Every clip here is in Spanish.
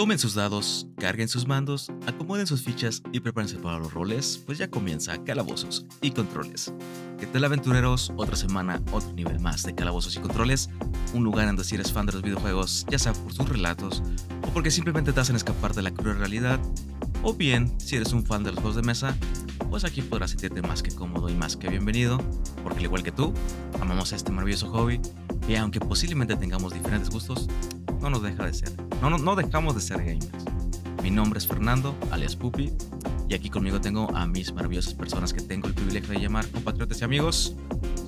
Tomen sus dados, carguen sus mandos, acomoden sus fichas y prepárense para los roles, pues ya comienza Calabozos y Controles. ¿Qué tal aventureros? Otra semana, otro nivel más de Calabozos y Controles, un lugar donde si eres fan de los videojuegos, ya sea por sus relatos o porque simplemente te hacen escapar de la cruel realidad, o bien si eres un fan de los juegos de mesa, pues aquí podrás sentirte más que cómodo y más que bienvenido, porque al igual que tú, amamos este maravilloso hobby y aunque posiblemente tengamos diferentes gustos, no nos deja de ser. No, no, no dejamos de ser gamers. Mi nombre es Fernando, alias Pupi, y aquí conmigo tengo a mis maravillosas personas que tengo el privilegio de llamar compatriotas y amigos,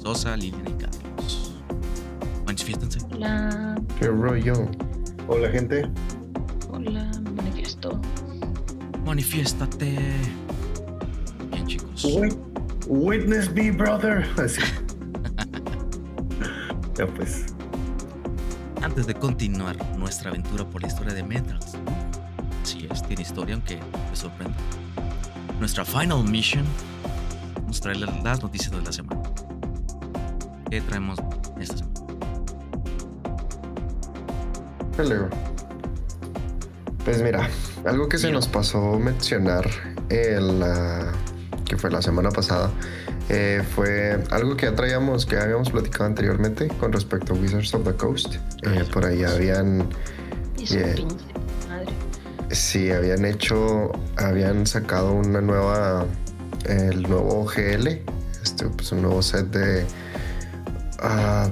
Sosa, Lilian y Carlos. Manifiéstense. Hola. ¿Qué rollo? Hola, gente. Hola, manifiesto. Manifiéstate. Bien, chicos. Wit- Witness me, brother. Pues. Antes de continuar nuestra aventura por la historia de Metal Slug, sí es, tiene historia aunque te sorprenda. Nuestra final mission, vamos a traerle las noticias de la semana. ¿Qué traemos esta semana? Hello. Pues mira, algo que se Mira. nos pasó mencionar en la que fue la semana pasada eh, fue algo que ya traíamos, que habíamos platicado anteriormente con respecto a Wizards of the Coast. Eh, por ahí habían, Yeah. pinche madre. sí, habían hecho, habían sacado una nueva, el nuevo GL, este, pues un nuevo set de ah,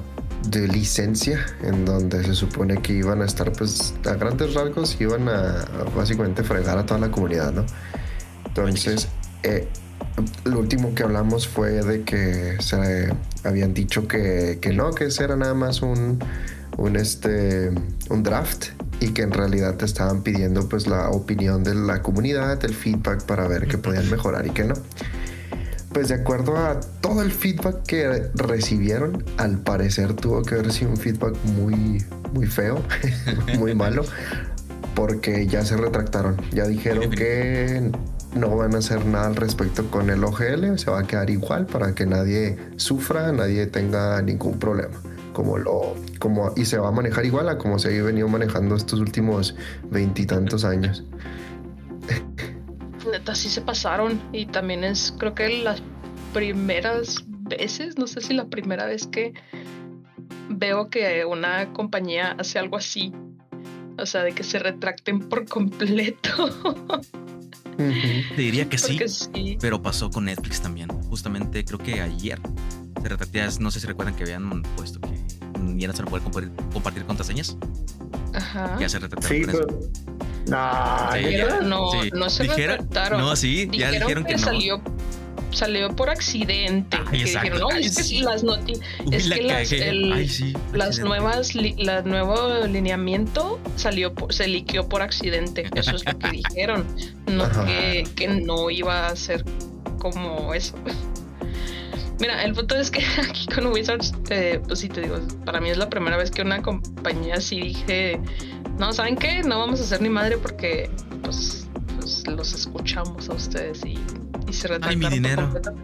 de licencia en donde se supone que iban a estar pues a grandes rasgos iban a, a básicamente fregar a toda la comunidad no entonces eh, lo último que hablamos fue de que se habían dicho que, que no que ese era nada más un un este un draft y que en realidad te estaban pidiendo pues la opinión de la comunidad el feedback para ver qué podían mejorar y qué no pues de acuerdo a todo el feedback que recibieron, al parecer tuvo que haber sido un feedback muy, muy feo, muy malo, porque ya se retractaron. Ya dijeron que no van a hacer nada al respecto con el OGL, se va a quedar igual para que nadie sufra, nadie tenga ningún problema. Como lo, como, y se va a manejar igual a como se ha venido manejando estos últimos veintitantos años. Neta, sí se pasaron. Y también es, creo que las primeras veces, no sé si la primera vez que veo que una compañía hace algo así. O sea, de que se retracten por completo. Te diría que sí, pero pasó con Netflix también. Justamente creo que ayer se retractía, no sé si recuerdan que habían puesto que ya no se poder compartir, compartir contraseñas. Ajá. Ya se retractaron Sí, con eso. no, Sí. no se Dijera- retractaron. No, sí, ya dijeron que, no. salió, salió por accidente. Ay, que dijeron, no, Ay, es que sí. las noti Uy, es la que las- el- Ay, sí, las accidente. nuevas, la nuevo lineamiento salió, por- se liqueó por accidente. Eso es lo que dijeron. No que, que no iba a ser como eso. Mira, el punto es que aquí con Wizards, eh, pues sí te digo, para mí es la primera vez que una compañía así dije, no, ¿saben qué? No vamos a hacer ni madre porque pues, pues los escuchamos a ustedes y se retractaron. mi por dinero. completo.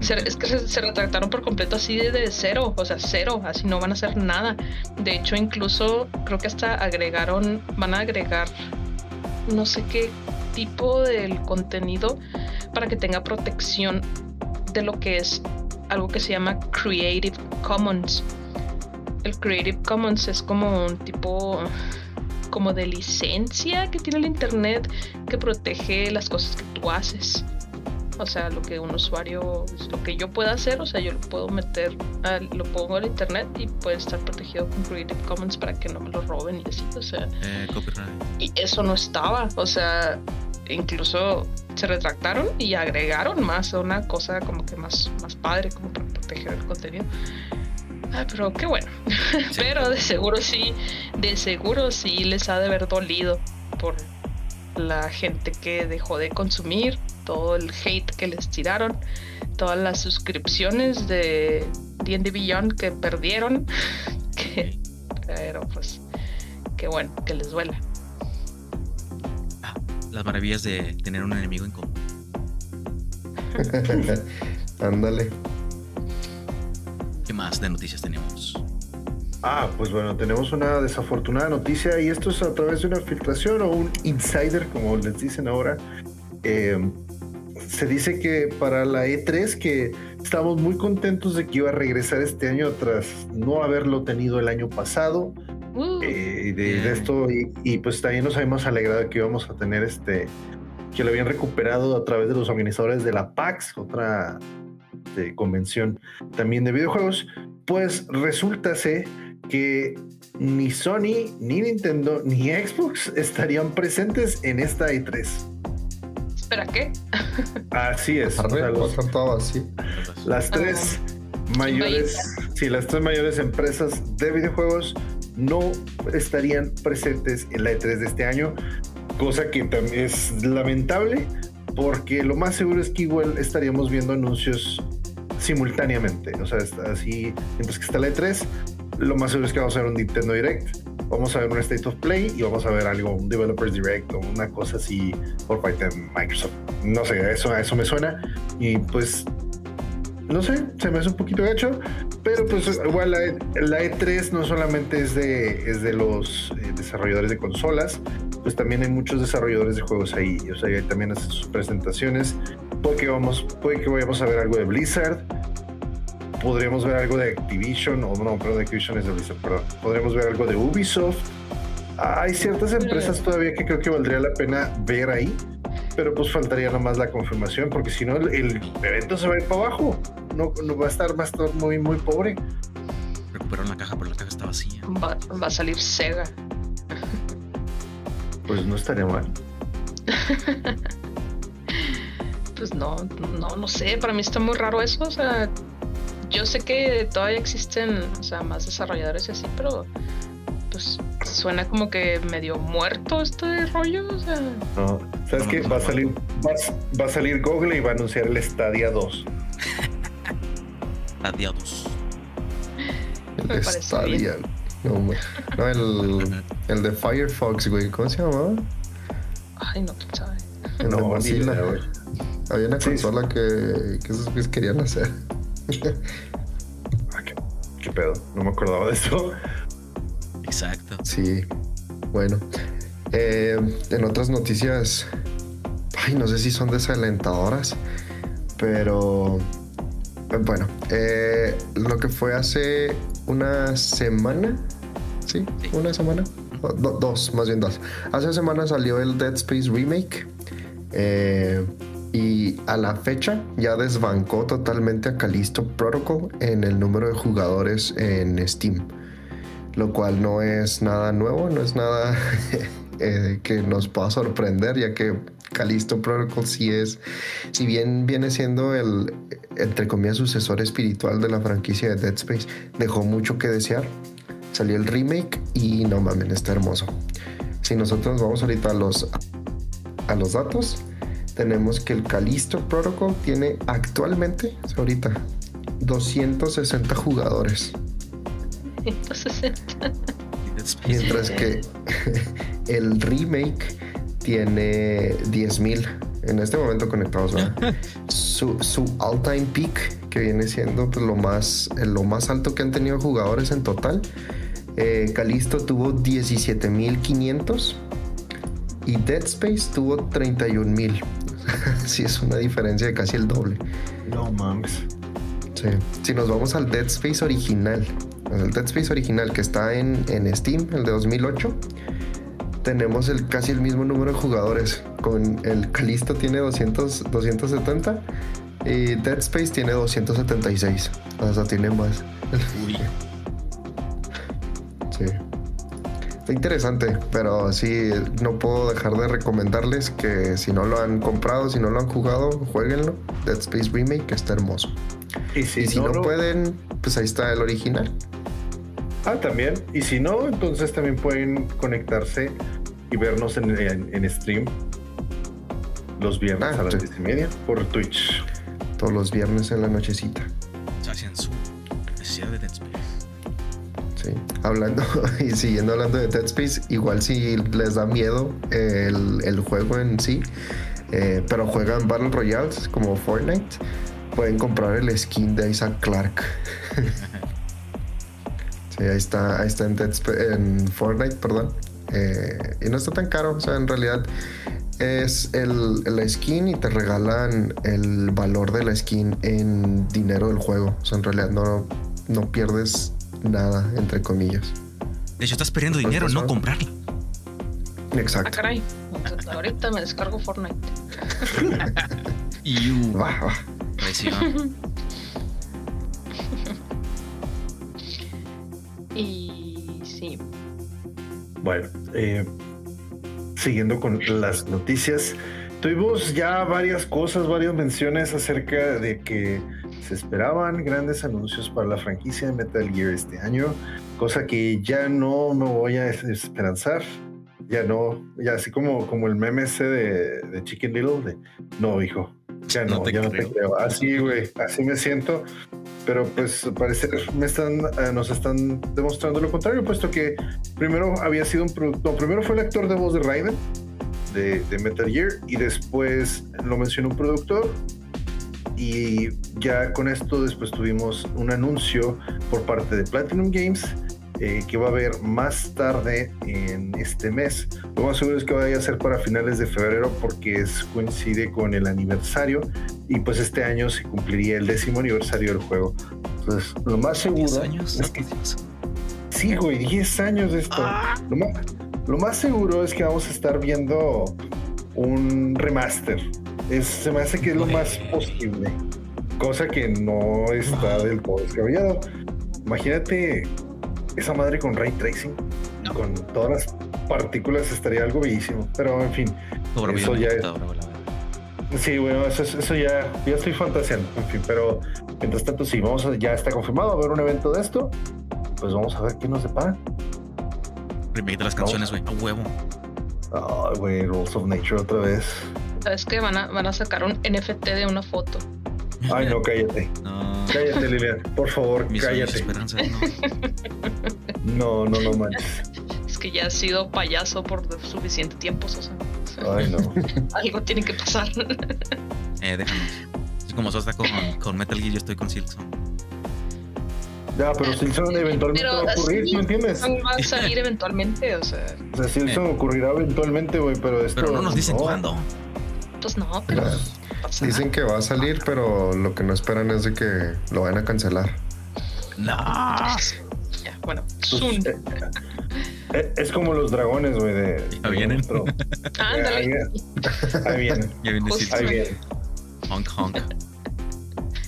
Se- es que se, se retractaron por completo así de, de cero, o sea, cero, así no van a hacer nada. De hecho, incluso creo que hasta agregaron, van a agregar no sé qué tipo del contenido para que tenga protección de lo que es algo que se llama Creative Commons. El Creative Commons es como un tipo como de licencia que tiene el internet que protege las cosas que tú haces. O sea, lo que un usuario, lo que yo pueda hacer, o sea, yo lo puedo meter, al- lo pongo al internet y puede estar protegido con Creative Commons para que no me lo roben y así, o sea, Eh, copyright. y eso no estaba, o sea, incluso se retractaron y agregaron más una cosa como que más, más padre, como para proteger el contenido. Ah, pero qué bueno. pero de seguro sí, de seguro sí les ha de haber dolido por la gente que dejó de consumir, todo el hate que les tiraron, todas las suscripciones de D&D Beyond que perdieron, que, pero pues qué bueno, que les duela. Ah, las maravillas de tener un enemigo en común. Ándale. ¿Qué más de noticias tenemos? Ah, pues bueno, tenemos una desafortunada noticia y esto es a través de una filtración o un insider, como les dicen ahora. Eh, se dice que para la E3 que estamos muy contentos de que iba a regresar este año tras no haberlo tenido el año pasado. Uh. Eh, de, esto y, pues también nos habíamos alegrado de que íbamos a tener este que lo habían recuperado a través de los organizadores de la PAX, otra este, convención también de videojuegos. Pues resulta que ni Sony, ni Nintendo, ni Xbox estarían presentes en esta E3. ¿Espera qué? Así es. Las tres mayores, sí, las tres mayores empresas de videojuegos no estarían presentes en la E3 de este año, cosa que también es lamentable porque lo más seguro es que igual estaríamos viendo anuncios simultáneamente, o sea, así, mientras que está la E3, lo más seguro es que vamos a ver un Nintendo Direct, vamos a ver un State of Play y vamos a ver algo, un Developers Direct o una cosa así por parte de Microsoft. No sé, eso, eso me suena y pues no sé, se me hace un poquito gacho, pero pues igual la, E3 e no solamente es de, es de los eh, desarrolladores de consolas, pues también hay muchos desarrolladores de juegos ahí, o sea, ahí también hacen sus presentaciones, puede que, vamos, puede que vayamos a ver algo de Blizzard, podríamos ver algo de Activision, o no, perdón, Activision es de Blizzard, perdón, podríamos ver algo de Ubisoft, hay ciertas empresas todavía que creo que valdría la pena ver ahí, pero pues faltaría nomás la confirmación, porque si no, el, evento se va a ir para abajo. No, no va a estar, va a estar muy, muy pobre. Recuperaron la caja, pero la caja está vacía. Va, a salir Sega. Pues no estaría mal. pues no, no, no sé. Para mí está muy raro eso. O sea, yo sé que todavía existen, o sea, más desarrolladores y así, pero pues suena como que medio muerto este rollo. O sea. No, ¿sabes qué? Va a salir, va, a salir Google y va a anunciar el Stadia 2. Stadia 2. El Stadia. No, no, el, el de Firefox, güey. ¿Cómo se llamaba? Ay, no, quién sabe. El no, de Mozilla. Había una consola que, que esos güeyes querían hacer. ah, ¿qué, ¿qué, pedo? No me acordaba de eso. Exacto. Sí. Bueno. Eh, en otras noticias, ay, no sé si son desalentadoras, pero eh, bueno, eh, lo que fue hace una semana, ¿sí? Una semana, dos, más bien dos. Hace una semana salió el Dead Space Remake. Y a la fecha ya desbancó totalmente a Callisto Protocol en el número de jugadores en Steam lo cual no es nada nuevo, no es nada eh, que nos pueda sorprender, ya que Callisto Protocol sí es, si bien viene siendo el, entre comillas, sucesor espiritual de la franquicia de Dead Space, dejó mucho que desear. Salió el remake y no mames, está hermoso. Si nosotros vamos ahorita a los, a los datos, tenemos que el Callisto Protocol tiene actualmente, ahorita, 260 jugadores. Mientras que el remake tiene 10.000 en este momento conectados. su, su all-time peak, que viene siendo pues, lo, más, lo más alto que han tenido jugadores en total. Eh, Calisto tuvo 17.500 y Dead Space tuvo 31.000. sí, es una diferencia de casi el doble. No mames. Si nos vamos al Dead Space original, el Dead Space original que está en, Steam, el de 2008, tenemos el, casi el mismo número de jugadores. Con el Calisto tiene 200, 270 y Dead Space tiene 276. O sea, tiene más. sí. Está interesante, pero sí, no puedo dejar de recomendarles que si no lo han comprado, si no lo han jugado, jueguenlo. Dead Space Remake está hermoso. Y si, no, pueden, pues ahí está el original. Ah, también. Y si no, entonces también pueden conectarse y vernos en, stream los viernes ah, a las 10 y media por Twitch. Todos los viernes en la nochecita. Hacían su necesidad de Dead Space. Sí, hablando y siguiendo hablando de Dead Space, igual si les da miedo el, juego en sí, eh, pero juegan Battle Royales como Fortnite, pueden comprar el skin de Isaac Clark. ahí está, ahí está en, en Fortnite, perdón. Eh, y no está tan caro, o sea, en realidad es el, la skin y te regalan el valor de la skin en dinero del juego. O sea, en realidad no, no pierdes nada, entre comillas. De hecho, estás perdiendo dinero, no comprarla. Exacto. Ah, caray. Ahorita me descargo Fortnite. y uh, y sí. Bueno, eh, siguiendo con las noticias, tuvimos ya varias cosas, varias menciones acerca de que se esperaban grandes anuncios para la franquicia de Metal Gear este año, cosa que ya no me voy a esperanzar. Ya no, ya así como, como el meme ese de, Chicken Little, de no, hijo, ya no, ya no te creo. Así, güey, así me siento. Pero pues al parecer me están, eh, nos están demostrando lo contrario, puesto que primero había sido un producto, primero fue el actor de voz de Raiden, de, de Metal Gear, y después lo mencionó un productor, y ya con esto después tuvimos un anuncio por parte de Platinum Games eh, que va a haber más tarde en este mes. Lo más seguro es que vaya a ser para finales de febrero porque es, coincide con el aniversario y pues este año se cumpliría el décimo aniversario del juego. Entonces, lo más seguro años? es que... Sí, güey, 10 años de esto. Ah. Lo, más, lo más seguro es que vamos a estar viendo un remaster. Es, se me hace que es lo más posible. Cosa que no está del todo descabellado. Imagínate esa madre con ray tracing, con todas las partículas estaría algo bellísimo. Pero en fin, eso ya es. Sí, bueno, eso, eso, ya, ya estoy fantaseando, en fin, pero mientras tanto, sí, vamos a, ya está confirmado a ver un evento de esto, pues vamos a ver qué nos depara. Remake de las canciones, güey, a huevo. Ay, güey, Rules of Nature otra vez. ¿Sabes que van a, van a sacar un NFT de una foto? Ay, no, cállate. Cállate, Lilian. Por favor, cállate. No, no, no manches. Es que ya has sido payaso por suficiente tiempo, Sosa. Ay, no. Algo tiene que pasar. eh, déjanos. Es como Sosa con, con Metal Gear, yo estoy con Silkson. Ya, pero Silson eventualmente va a ocurrir, ¿me entiendes? Va a salir eventualmente, o sea. O sea, Silson eh. ocurrirá eventualmente, güey, pero esto. Pero no nos dicen cuándo. Pues no, pero. Dicen que va a salir, pero lo que no esperan es de que lo vayan a cancelar. No. Ya, bueno, pues, eh, eh, es como los dragones, güey, de. Ya vienen. Ándale. Ahí vienen. Ya vienen. Ahí vienen. Honk, honk.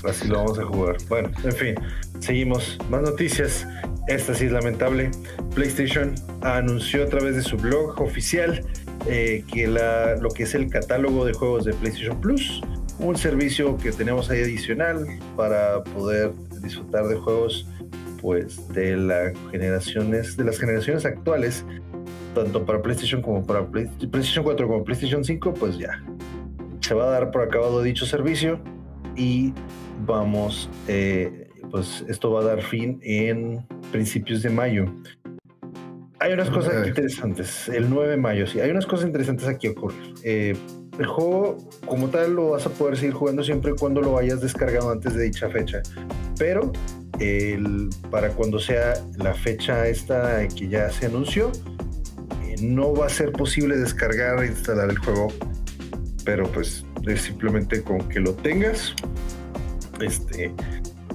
Así lo vamos a jugar. Bueno, en fin, seguimos. Más noticias. Esta sí es lamentable. PlayStation anunció a través de su blog oficial eh, que lo que es el catálogo de juegos de PlayStation Plus, un servicio que tenemos ahí adicional para poder disfrutar de juegos pues de las generaciones de las generaciones actuales tanto para PlayStation como para PlayStation 4 como PlayStation 5 pues ya se va a dar por acabado dicho servicio y vamos eh, pues esto va a dar fin en principios de mayo hay unas cosas interesantes. El 9 de mayo, sí. Hay unas cosas interesantes aquí ocurrir. Eh, el juego, como tal, lo vas a poder seguir jugando siempre y cuando lo hayas descargado antes de dicha fecha. Pero el, para cuando sea la fecha esta que ya se anunció, eh, no va a ser posible descargar e instalar el juego. Pero pues es simplemente con que lo tengas, este,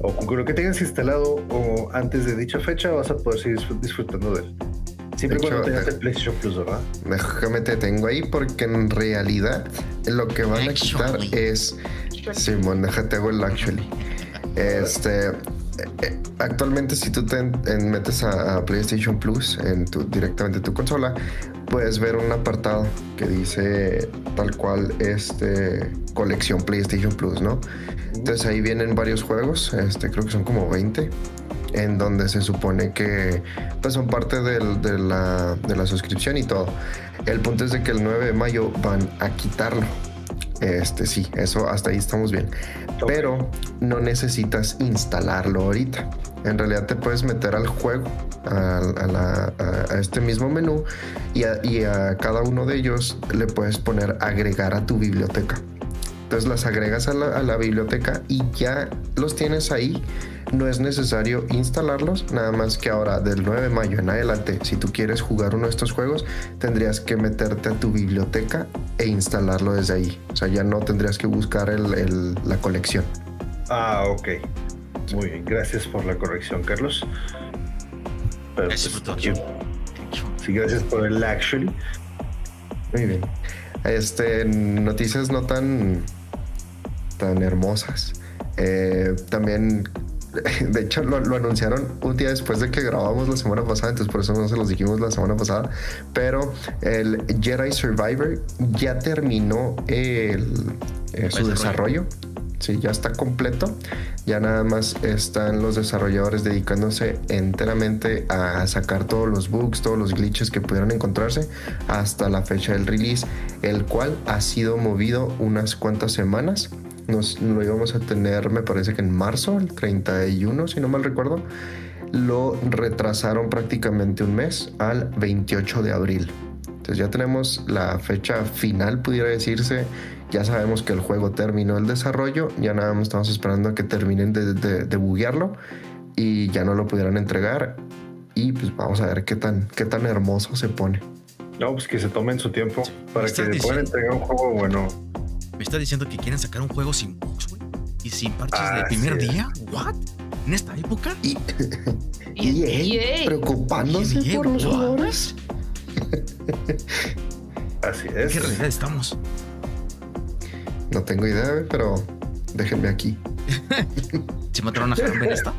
o con que lo que tengas instalado o antes de dicha fecha, vas a poder seguir disfrutando de él. Siempre cuando tengas el PlayStation Plus, ¿verdad? Déjame te tengo ahí porque en realidad lo que van a quitar es. Simón, déjate hago el actually. Este. Eh, actualmente, si tú te metes a, PlayStation Plus en tu, directamente en tu consola, puedes ver un apartado que dice tal cual este colección PlayStation Plus, ¿no? Entonces ahí vienen varios juegos, este creo que son como 20 en donde se supone que pues, son parte de, la, de la suscripción y todo. El punto es de que el 9 de mayo van a quitarlo. Este sí, eso hasta ahí estamos bien. Pero no necesitas instalarlo ahorita. En realidad te puedes meter al juego, a, este mismo menú y, y a, cada uno de ellos le puedes poner agregar a tu biblioteca. Entonces las agregas a la, biblioteca y ya los tienes ahí no es necesario instalarlos, nada más que ahora del 9 de mayo en adelante, si tú quieres jugar uno de estos juegos, tendrías que meterte a tu biblioteca e instalarlo desde ahí. O sea, ya no tendrías que buscar la colección. Ah, ok. Muy bien, gracias por la corrección, Carlos. gracias por pues, Sí, gracias por el actually. Muy bien. Este, noticias no tan, tan hermosas. Eh, también, de hecho, lo, anunciaron un día después de que grabamos la semana pasada, entonces por eso no se los dijimos la semana pasada. Pero el Jedi Survivor ya terminó el, eh, su desarrollo. Sí, ya está completo. Ya nada más están los desarrolladores dedicándose enteramente a sacar todos los bugs, todos los glitches que pudieron encontrarse hasta la fecha del release, el cual ha sido movido unas cuantas semanas. Nos lo íbamos a tener, me parece que en marzo, el 31, si no mal recuerdo. Lo retrasaron prácticamente un mes al 28 de abril. Entonces ya tenemos la fecha final, pudiera decirse, ya sabemos que el juego terminó el desarrollo, ya nada más estamos esperando a que terminen de, de, buguearlo y ya no lo pudieran entregar. Y pues vamos a ver qué tan, qué tan hermoso se pone. No, pues que se tomen su tiempo para que puedan entregar un juego bueno. Me está diciendo que quieren sacar un juego sin bugs, güey. Y sin parches del primer día. ¿What? ¿En esta época? Y, y, preocupándose por los jugadores. Así es. ¿En qué realidad estamos? No tengo idea, pero déjenme aquí. ¿Se mataron a en esta?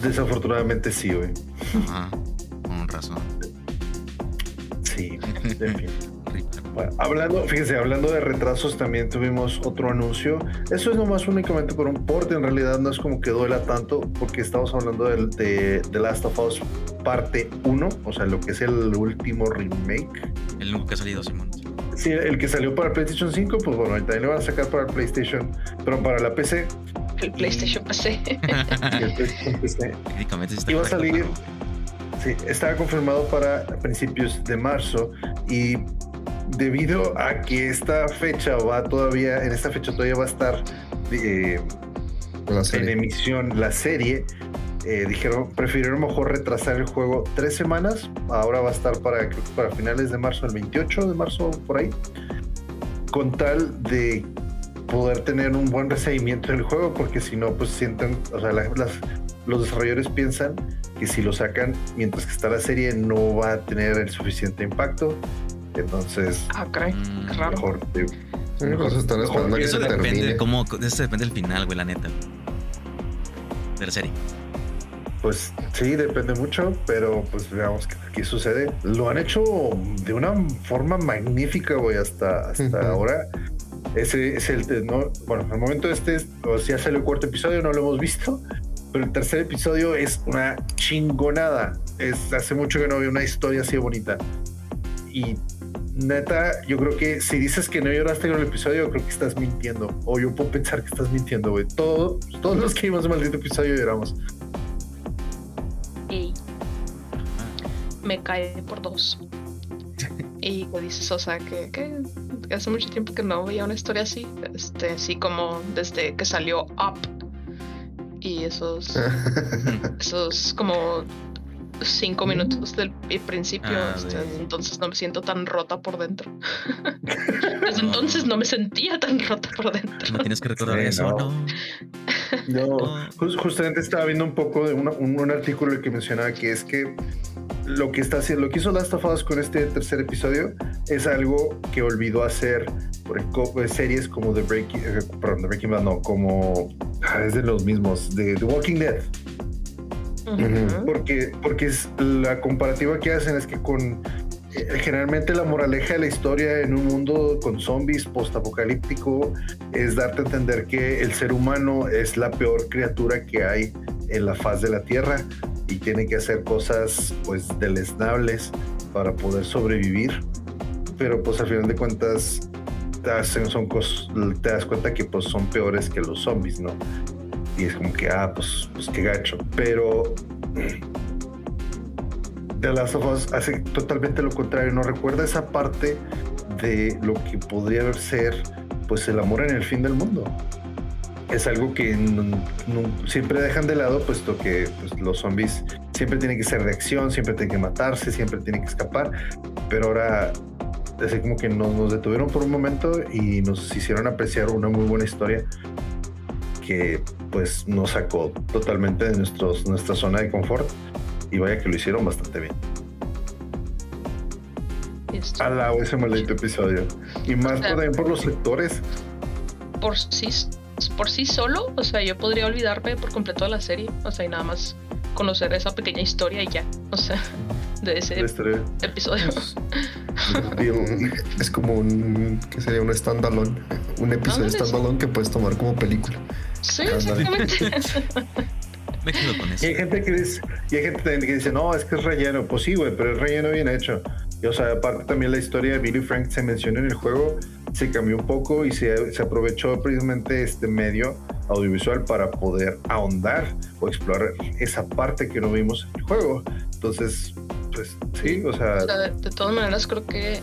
Desafortunadamente sí, güey. Ajá, con razón. Sí, en fin. Hablando, fíjense, hablando de retrasos, también tuvimos otro anuncio. Eso es nomás únicamente por un porte, en realidad no es como que duela tanto, porque estamos hablando de, de, de Last of Us parte 1, o sea, lo que es el último remake. El único que ha salido, Simón. Sí, el que salió para PlayStation 5, pues bueno, también lo van a sacar para el PlayStation, pero para la PC. El PlayStation PC. el PlayStation PC. Iba a salir. Sí, estaba confirmado para principios de marzo y debido a que esta fecha va todavía, en esta fecha todavía va a estar eh, en emisión la serie, eh, dijeron, prefirieron mejor retrasar el juego tres semanas. Ahora va a estar para, para finales de marzo, el 28 de marzo, por ahí. Con tal de poder tener un buen recibimiento del juego, porque si no, pues sienten, o sea, los desarrolladores piensan que si lo sacan mientras que está la serie no va a tener el suficiente impacto. Entonces, ah, caray, qué raro. Mejor, mejor, están esperando eso depende, cómo, eso depende del final, güey, la neta. De la serie. Pues sí, depende mucho, pero pues veamos qué aquí sucede. Lo han hecho de una forma magnífica, güey, hasta, hasta ahora. Ese es el, no, bueno, al momento este, o sea, sale el cuarto episodio, no lo hemos visto, pero el tercer episodio es una chingonada. Es, hace mucho que no veo una historia así bonita. Y neta, yo creo que si dices que no lloraste con el episodio, creo que estás mintiendo. O yo puedo pensar que estás mintiendo, güey. Todo, todos los que vimos el maldito episodio lloramos. me cae por dos. y dices, o sea, que, que, hace mucho tiempo que no veía una historia así, este, así como desde que salió Up y esos, esos como cinco minutos del principio. Ah, este, entonces no me siento tan rota por dentro. Desde entonces no me sentía tan rota por dentro. No tienes que recordar eso, ¿no? No, justamente estaba viendo un poco de un, un, artículo que mencionaba que es que lo que está haciendo, lo que hizo Last of Us con este tercer episodio es algo que olvidó hacer por eh, series como The Breaking, eh, perdón, The Breaking Bad, no, como ah, es de los mismos, de The Walking Dead. Porque, porque es, la comparativa que hacen es que con eh, generalmente la moraleja de la historia en un mundo con zombies postapocalíptico es darte a entender que el ser humano es la peor criatura que hay en la faz de la tierra y tiene que hacer cosas pues deleznables para poder sobrevivir. Pero pues al final de cuentas te, hacen, son te das cuenta que pues son peores que los zombies no y es como que, ah, pues, pues qué gacho. Pero The Last of hace totalmente lo contrario. No recuerda esa parte de lo que podría ser, pues, el amor en el fin del mundo. es algo que siempre dejan de lado, puesto que pues, los zombies siempre tienen que ser de acción, siempre tienen que matarse, siempre tienen que escapar, pero ahora así como que nos detuvieron por un momento y nos hicieron apreciar una muy buena historia que pues nos sacó totalmente de nuestros, nuestra zona de confort y vaya que lo hicieron bastante bien. Alabo ese maldito episodio. Y más también por los sectores. Por sí, por sí solo, o sea, yo podría olvidarme por completo de la serie, o sea, y nada más conocer esa pequeña historia y ya, o sea, de ese episodio. Es, como un, que sería un standalone, un episodio standalone que puedes tomar como película. Sí, exactamente. Me quedo con eso. Y hay gente que dice, y hay gente que dice, no, es que es relleno. Pues sí, güey, pero es relleno bien hecho. Y o sea, aparte también la historia de Billy Frank se menciona en el juego, se cambió un poco y se, se aprovechó precisamente este medio audiovisual para poder ahondar o explorar esa parte que no vimos en el juego. Entonces, pues sí, o sea... O sea de todas maneras creo que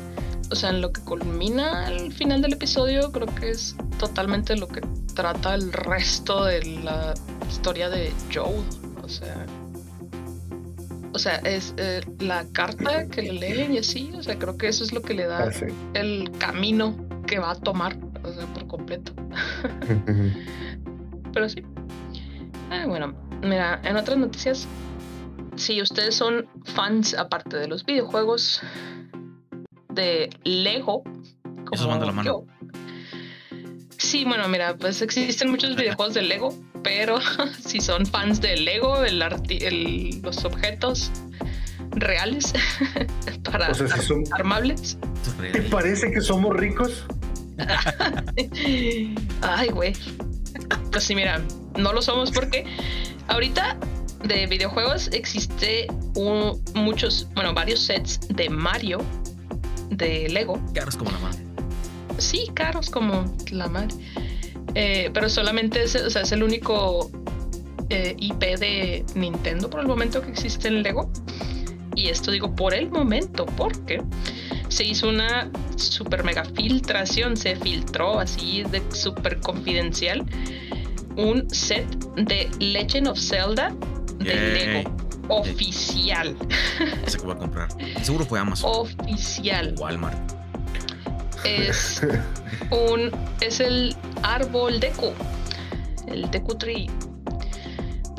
o sea, en lo que culmina el final del episodio, creo que es totalmente lo que trata el resto de la historia de Joe. O sea, o sea, es eh, la carta que le leen y así, o sea, creo que eso es lo que le da ah, el camino que va a tomar, o sea, por completo. Pero sí. Ah, bueno, mira, en otras noticias, si ustedes son fans aparte de los videojuegos, de Lego. Como la mano. Sí, bueno, mira, pues existen muchos videojuegos de Lego, pero si son fans de Lego, el, los objetos reales para armables. ¿Te parece que somos ricos? Ay, güey. Pues sí, mira, no lo somos porque ahorita de videojuegos existe muchos, bueno, varios sets de Mario de Lego. Caros como la madre. Sí, caros como la madre. Eh, pero solamente es, o sea, es el único eh, IP de Nintendo por el momento que existe en Lego. Y esto digo por el momento, porque se hizo una super mega filtración, se filtró así de super confidencial un set de Legend of Zelda de Lego oficial. Ese que voy a comprar. Seguro fue Amazon. Oficial. Walmart. Es un. Es el árbol Deku. El Deku Tree.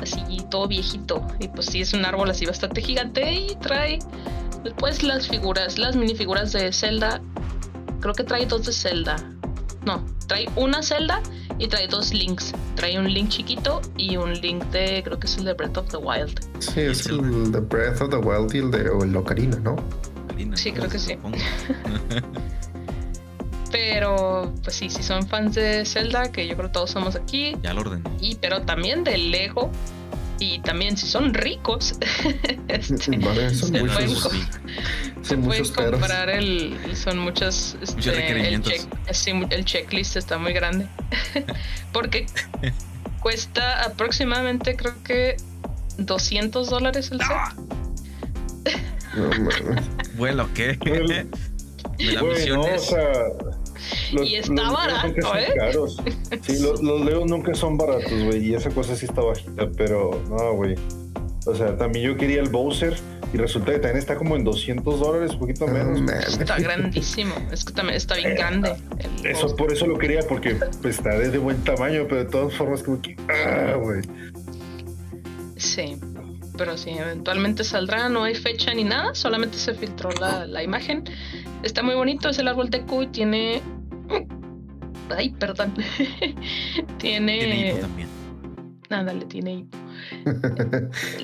Así todo viejito. Y pues sí, es un árbol así bastante gigante. Y trae. Después las figuras, las minifiguras de Zelda. Creo que trae dos de Zelda. No, trae una Zelda y trae dos links. Trae un link chiquito y un link de, creo que es el de Breath of the Wild. Sí, es el de Breath of the Wild y el de o el Ocarina, ¿no? sí, creo que sí. pero, pues sí, si son fans de Zelda, que yo creo que todos somos aquí. Ya lo orden. Y, pero también de Lego. Y también si son ricos, este, vale, son muchos, se pueden comprar el. Son muchos. Este, el, checklist está muy grande. Porque cuesta aproximadamente, creo que 200 dólares el set. bueno, ¿qué? Y está barato, ¿eh? Caros. Sí, los, los leos nunca son baratos, güey. Y esa cosa sí está bajita, pero no, güey. O sea, también yo quería el Bowser y resulta que también está como en 200 dólares, un poquito menos. está grandísimo, es que también está bien eh, grande. Eso por eso lo quería, porque pues, está de buen tamaño, pero de todas formas como que... Ah, güey. Sí, pero sí, eventualmente saldrá, no hay fecha ni nada, solamente se filtró la, la imagen. Está muy bonito, es el árbol de Q y tiene... Ay, perdón. tiene... Tiene hipo también. Nada, le tiene hipo.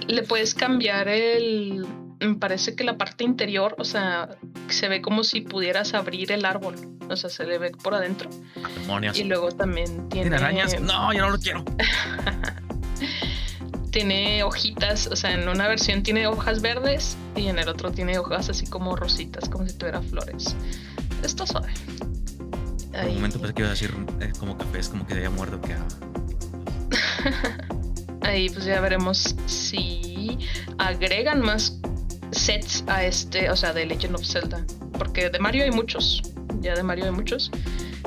le puedes cambiar el. Me parece que la parte interior, o sea, se ve como si pudieras abrir el árbol. O sea, se le ve por adentro. Y luego también tiene. ¿Tiene arañas? No, yo no lo quiero. tiene hojitas, o sea, en una versión tiene hojas verdes y en el otro tiene hojas así como rositas, como si tuviera flores. Esto suave. Por un momento pensé que iba a decir eh, como café, es como que había muerto que ahí pues ya veremos si agregan más sets a este, o sea, de Legend of Zelda. Porque de Mario hay muchos. Ya de Mario hay muchos.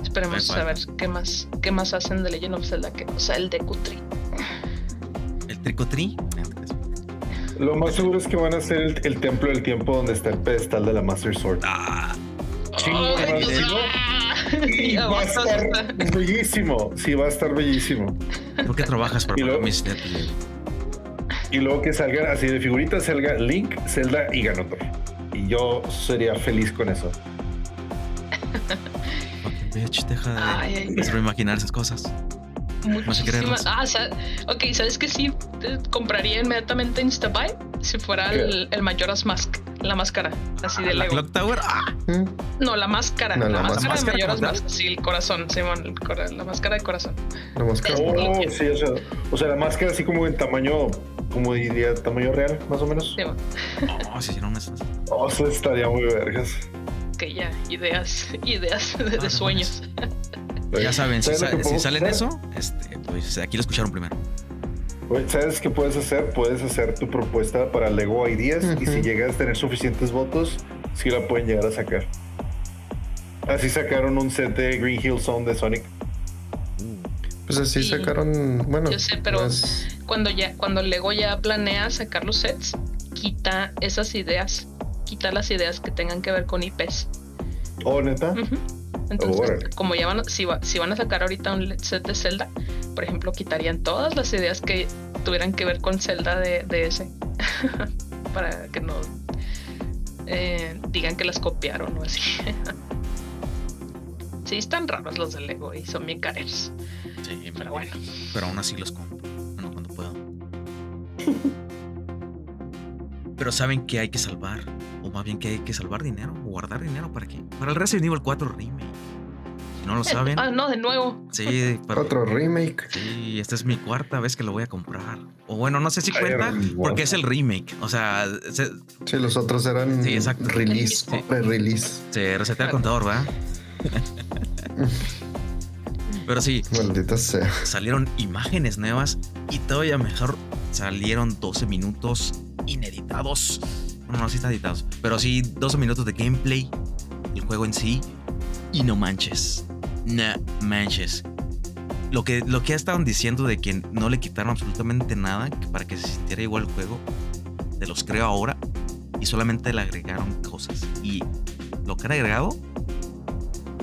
Esperemos falta. qué más, qué más hacen de Legend of Zelda, que, o sea, el de Cutri. Tricotri. Lo más seguro es que van a hacer el, el templo del tiempo donde está el pedestal de la Master Sword. Ah, Chingo ¿no? Y va a estar bellísimo. Sí, va a estar bellísimo. ¿Por qué trabajas para Y luego- mis? Y luego que salgan así de figuritas, salga Link, Zelda y Ganotor. Y yo sería feliz con eso. Fucking bitch, deja de, Ay, ay, de imaginar esas cosas. Muchísimas. Ah, o sea, ok, ¿sabes qué? Sí, compraría inmediatamente Instabuy si fuera el, el Majora's Mask, la máscara, así de Ah, la Lego. Clock Tower. Ah, Mm, No, la máscara, No, la, la máscara, máscara de tal. Mask, sí, el corazón, Simón, el cora- la máscara de corazón. la máscara. Oh. Sí, o sea, o sea, la máscara así como en tamaño, como diría, tamaño real, más o menos. Simón. oh, se hicieron esas. Oh, eso estaría muy vergas. Que ya, ideas, ideas de, no sueños. Ya saben, si, ¿Sabes lo sa- que si podemos salen hacer? eso, este, pues aquí lo escucharon primero. Oye, ¿Sabes qué puedes hacer? Puedes hacer tu propuesta para Lego Ideas y si llegas a tener suficientes votos, sí la pueden llegar a sacar. Así sacaron un set de Green Hill Zone de Sonic. Pues así Sí. sacaron. Bueno, Yo sé, pero- Cuando ya, cuando Lego ya planea sacar los sets, quita esas ideas, quita las ideas que tengan que ver con IPs. Oh, neta. Entonces, como ya van, si, va- si van a sacar ahorita un set de Zelda, por ejemplo, quitarían todas las ideas que tuvieran que ver con Zelda de, de ese. Para que no eh, digan que las copiaron o así. sí, están raros los de Lego y son bien careros. Sí, Pero bueno. Pero aún así los compro. Bueno, cuando puedo. Pero saben que hay que salvar. Más bien que hay que salvar dinero. O guardar dinero para qué? Para el Resident Evil 4 Remake. Si no lo saben. Ah, no, de nuevo. Sí, para- Otro remake. Sí, esta es mi cuarta vez que lo voy a comprar. O bueno, no sé si cuenta porque es el remake. O sea, se, Sí, los otros eran Sí, exacto. release, El mismo. pre-release. se resetea el contador, ¿verdad? Pero sí, Maldita sea. salieron imágenes nuevas y todavía mejor salieron 12 minutos ineditados. Bueno, no, sí están editados. Pero sí, 12 minutos de gameplay, el juego en sí. Y no manches. No manches. Lo que, lo que estaban diciendo de que no le quitaron absolutamente nada para que se sintiera igual el juego, te los creo ahora. Y solamente le agregaron cosas. Y lo que han agregado,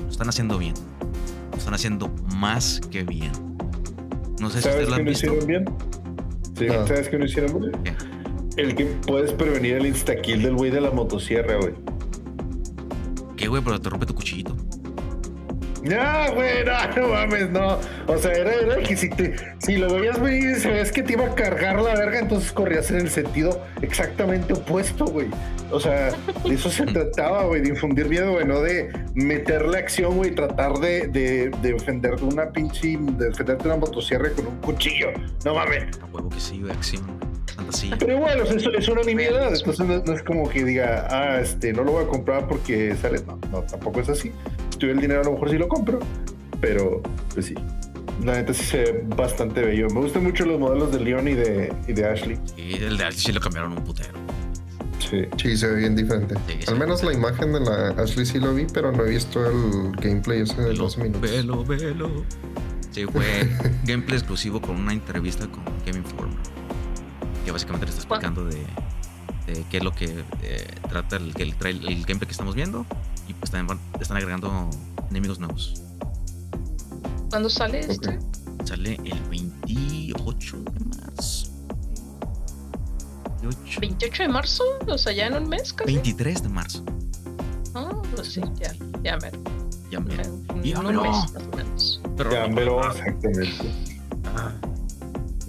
lo están haciendo bien. Lo están haciendo más que bien. No sé si ¿Sabes ustedes lo han no visto. hicieron bien? Sí, No. ¿sabes que no hicieron bien? El que puedes prevenir el instakill del güey de la motosierra, güey. ¿Qué, güey? Pero te rompe tu cuchillito. No, güey, no, no mames, no. O sea, era, era que si, te, si lo veías venir y sabías que te iba a cargar la verga, entonces corrías en el sentido exactamente opuesto, güey. O sea, de eso se trataba, güey, de infundir miedo, güey, no de meterle acción, güey, tratar de, de, de defender de una pinche, de defenderte de una motosierra con un cuchillo. No mames. A huevo que sí, güey, acción. Fantasía. Pero igual, o sea, es, una nimiedad, entonces no, no es como que diga, ah, este, no lo voy a comprar porque sale. No, no, tampoco es así. Si tuviera el dinero, a lo mejor sí lo compro, pero pues sí. La neta sí se ve bastante bello. Me gustan mucho los modelos de Leon y de, y de Ashley. Y el de Ashley sí lo cambiaron un putero. Sí. Sí, se ve bien diferente. Sí. Al menos la imagen de la Ashley sí lo vi, pero no he visto el gameplay ese de 12 minutos. velo, velo. Sí, fue gameplay exclusivo con una entrevista con Game Informer. Que básicamente le está explicando de, de qué es lo que eh, trata el, el, trail- el gameplay que estamos viendo. Y pues también van- están agregando enemigos nuevos. ¿Cuándo sale Ok. este? Sale el 28 de marzo. 28. 28 de marzo, o sea, ya en un mes casi. 23 de marzo. Ah, pues sí, ya, ya me. Ya me. En Ya un mero. mes más o menos. Pero Ya, pero exactamente. Ah.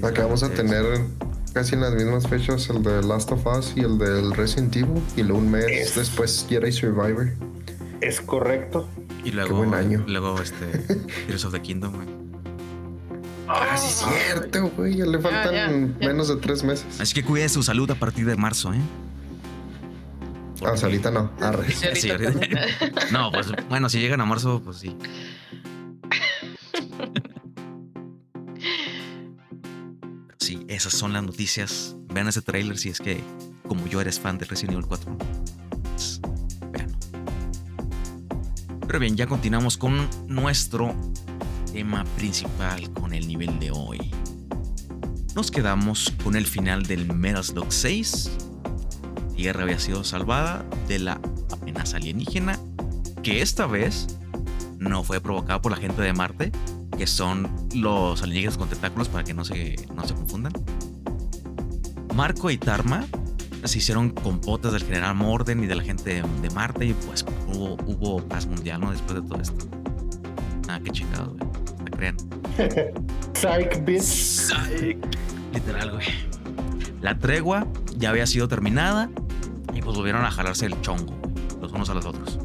Acá vamos a tener casi en las mismas fechas el de Last of Us y el del Resident Evil. Y luego un mes Es- después Jedi Survivor. Es correcto. Y luego, buen año. luego este Tears of the Kingdom, güey. Ah, sí, es cierto, güey. Ya le faltan ya, ya. menos de tres meses. Así que cuiden su salud a partir de marzo, ¿eh? Ah, ahorita no. Arre. Sí. No, pues bueno, si llegan a marzo, pues sí. esas son las noticias. Vean ese tráiler si es que, como yo, eres fan de Resident Evil 4. pues, véanlo. Pero bien, ya continuamos con nuestro tema principal, con el nivel de hoy. Nos quedamos con el final del Metal Slug 6. Tierra había sido salvada de la amenaza alienígena, que esta vez no fue provocada por la gente de Marte, que son los alienígenas con tentáculos para que no se, no se confundan. Marco y Tarma se hicieron compotas del general Morden y de la gente de, Marte y pues hubo, hubo, paz mundial, ¿no? Después de todo esto. Ah, qué chingado, güey. ¿La creen? Psych, bitch. Psych. Literal, güey. La tregua ya había sido terminada y pues volvieron a jalarse el chongo, los unos a los otros.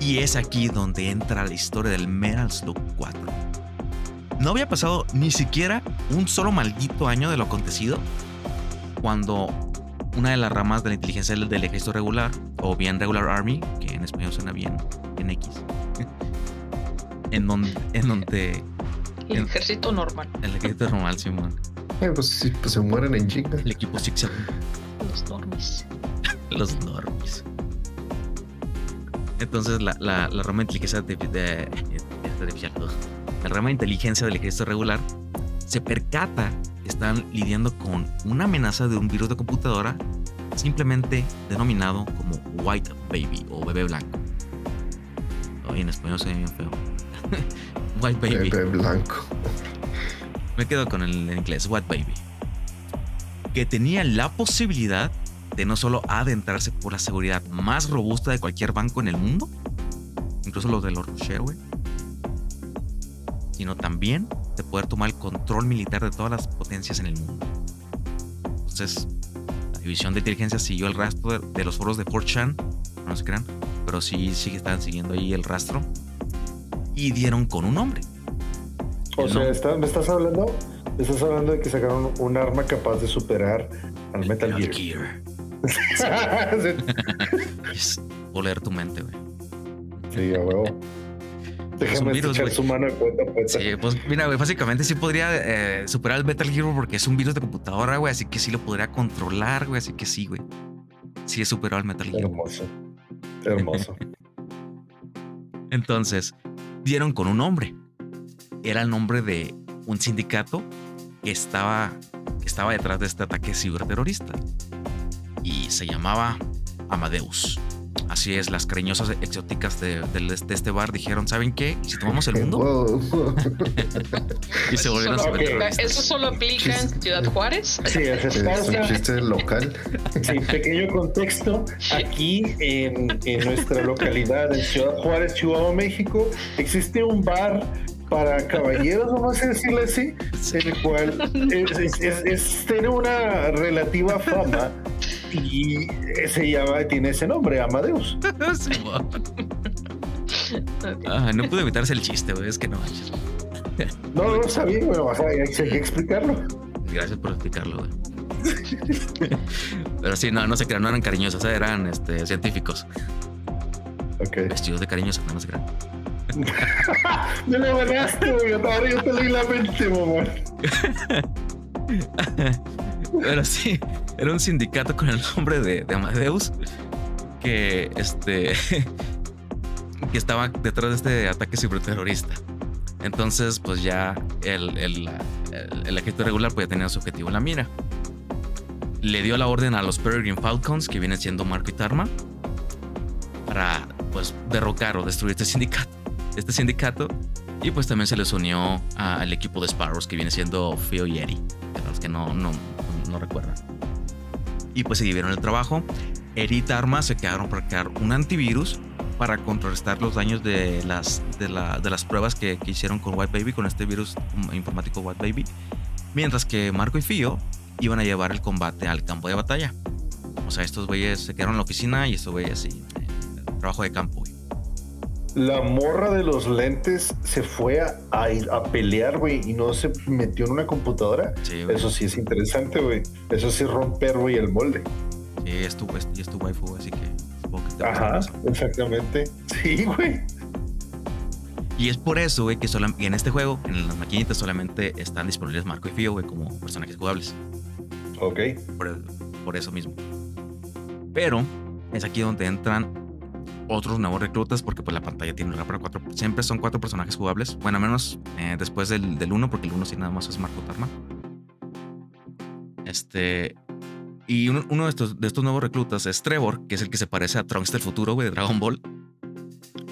Y es aquí donde entra la historia del Metal Slug 4. No había pasado ni siquiera un solo maldito año de lo acontecido cuando una de las ramas de la inteligencia del, ejército regular, o bien Regular Army, que en español suena bien en X, en donde... En donde el ejército normal. El ejército normal, Simón. Eh, pues sí, pues se mueren en chinga. El equipo Six Los normis. Los normis. Entonces la, la, la rama de inteligencia de, de, de, la rama de inteligencia del ejército regular se percata están lidiando con una amenaza de un virus de computadora simplemente denominado como White Baby o bebé blanco. En español se ve bien feo. White Baby. Bebé blanco. Me quedo con el en inglés, White Baby. Que tenía la posibilidad de no solo adentrarse por la seguridad más robusta de cualquier banco en el mundo, incluso los de los Rocher, sino también de poder tomar el control militar de todas las potencias en el mundo. Entonces, la división de inteligencia siguió el rastro de, los foros de 4chan, no se crean, pero sí, sí que estaban siguiendo ahí el rastro y dieron con un hombre. O sea, ¿me estás hablando? estás hablando de que sacaron un arma capaz de superar al Metal, Gear. Gear. Puedo leer tu mente, güey. Sí, a huevo. Déjame virus, su mano cuenta, pues. Sí, pues mira, güey, básicamente sí podría eh, superar el Metal Gear porque es un virus de computadora, güey, así que sí lo podría controlar, güey, así que sí, güey. Sí he superado el Metal Gear. Hermoso. Hermoso. Entonces, dieron con un nombre. Era el nombre de un sindicato que estaba, que estaba detrás de este ataque ciberterrorista. Y se llamaba Amadeus. Así es, las cariñosas exóticas de, este bar dijeron, ¿saben qué? ¿Y si tomamos el mundo? y se volvieron solo, ¿Eso solo aplica en Ciudad Juárez? Sí, es, un chiste local. Sí, pequeño contexto. Aquí en, nuestra localidad, en Ciudad Juárez, Chihuahua, México, existe un bar para caballeros, vamos a decirle así, en el cual tiene una relativa fama y se llama, tiene ese nombre, Amadeus. ah, no pude evitarse el chiste, güey, es que no No, no, está bien, güey, hay que explicarlo. Gracias por explicarlo, güey. Pero sí, no, no se crean, no eran cariñosos, eran este, científicos. Ok. Vestidos de cariñosos, no, se crean. Me lo ganaste, güey. Ahora yo te leí la mente, mamá. Pero sí, era un sindicato con el nombre de, Amadeus que este que estaba detrás de este ataque ciberterrorista. Entonces, pues ya el, el, el, ejército regular pues ya tenía su objetivo en la mira. Le dio la orden a los Peregrine Falcons, que vienen siendo Marco y Tarma, para pues derrocar o destruir este sindicato. Este sindicato. Y pues también se les unió al equipo de Sparrows, que viene siendo Feo y Eri. Para los que no, no, no recuerdan. Y pues se dividieron el trabajo. Eri y Tarma se quedaron para crear un antivirus para contrarrestar los daños de las, de, las pruebas que, hicieron con White Baby, con este virus informático White Baby. Mientras que Marco y Fio iban a llevar el combate al campo de batalla. O sea, estos güeyes se quedaron en la oficina y estos güeyes sí, trabajo de campo. La morra de los lentes se fue a, a, pelear, güey, y no se metió en una computadora. Eso sí es interesante, güey. Eso sí es romper, güey, el molde. Sí, es tu, es, es tu waifu, así que supongo que te Ajá, exactamente. Sí, güey. Y es por eso, güey, que en este juego, en las maquinitas, solamente están disponibles Marco y Fio, güey, como personajes jugables. Ok. Por, por eso mismo. Pero es aquí donde entran otros nuevos reclutas porque pues la pantalla tiene lugar para cuatro. Siempre son cuatro personajes jugables. Bueno, menos eh, después del, del uno porque el uno sí nada más es Marco Tarma. Este... Y uno, uno de, estos, de estos nuevos reclutas es Trevor, que es el que se parece a Trunks del futuro, güey, de Dragon Ball.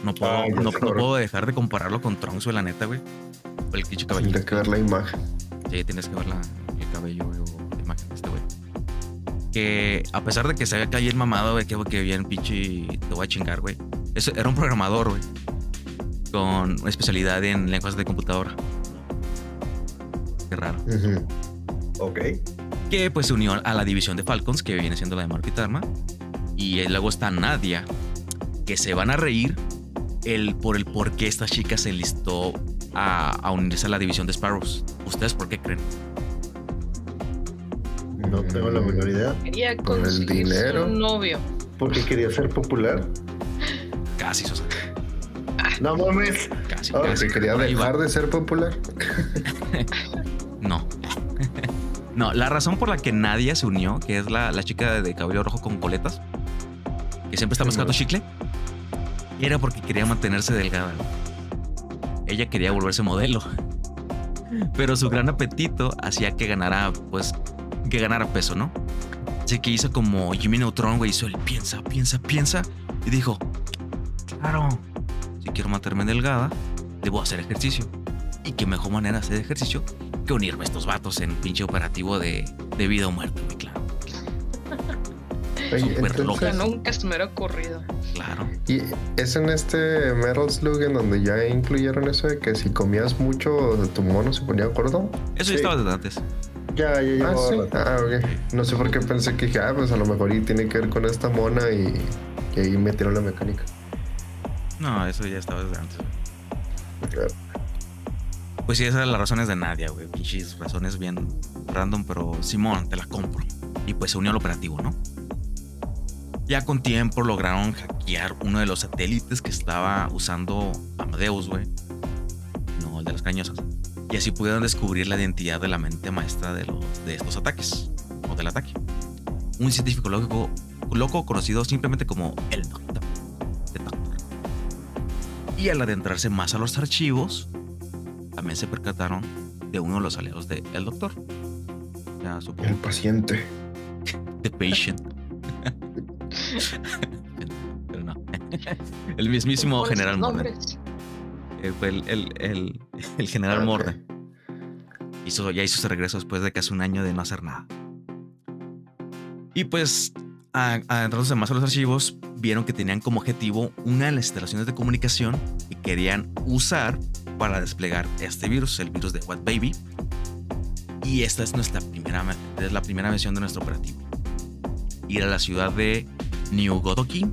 No puedo, Ah, no, puedo dejar de compararlo con Trunks, güey, la neta, güey. O El. Tendría que ver la imagen. Sí, tienes que ver la, el cabello güey, Que a pesar de que se que ahí el mamado, güey, que, que bien pinche te voy a chingar, güey. Eso, era un programador, güey. Con una especialidad en lenguas de computadora. Qué raro. Ujú. Ok. Que pues se unió a la división de Falcons, que viene siendo la de Mark Pitarma. Y eh, luego está Nadia, que se van a reír el, por el por qué esta chica se enlistó a, a unirse a la división de Sparrows. ¿Ustedes por qué creen? No tengo la menor idea. Quería Por el conseguir dinero. un novio. Porque quería ser popular. Casi, Sosa. No mames. Casi, casi. ¿Se quería dejar de ser popular? No. no, la razón por la que Nadia se unió, que es la, la chica de cabello rojo con coletas, que siempre está mascando chicle, era porque quería mantenerse delgada. Ella quería volverse modelo. Pero su gran apetito hacía que ganara, pues, que ganara peso, ¿no? Así que hizo como Jimmy Neutron, güey, hizo el piensa, piensa, piensa, y dijo, claro, si quiero mantenerme delgada, debo hacer ejercicio. Y qué mejor manera de hacer ejercicio que unirme a estos vatos en un pinche operativo de, de vida o muerte, güey, claro. Entonces, nunca se me hubiera ocurrido. Claro. ¿y es en este Metal Slug en donde ya incluyeron eso de que si comías mucho tu mono se ponía gordo? Eso Sí. ya estaba desde antes. Ya, ya Ah, llegó. sí. la- Ah, ok. No sé por qué pensé que dije, ah, pues a lo mejor y tiene que ver con esta mona y, y ahí metieron la mecánica. No, eso ya estaba desde antes. güey. Pues sí, esas eran las razones de Nadia, güey. Pinches razones bien random, pero Simón, te la compro. Y pues se unió al operativo, ¿no? Ya con tiempo lograron hackear uno de los satélites que estaba usando Amadeus, güey. No, el de las cañosas. Y así pudieron descubrir la identidad de la mente maestra de, los, de estos ataques, o del ataque. Un científico loco, loco conocido simplemente como el Doctor. The Doctor. Y al adentrarse más a los archivos, también se percataron de uno de los aliados de El Doctor. Ya supongo El paciente. The Patient. Pero no. El mismísimo General Morden. Fue el, el, el, el General Ok. Morden. Hizo, ya hizo su regreso después de casi un año de no hacer nada. Y pues, adentrándose más a los archivos, vieron que tenían como objetivo una de las instalaciones de comunicación que querían usar para desplegar este virus, el virus de What Baby. Y esta es nuestra primera, es la primera misión de nuestro operativo. Ir a la ciudad de New Godoki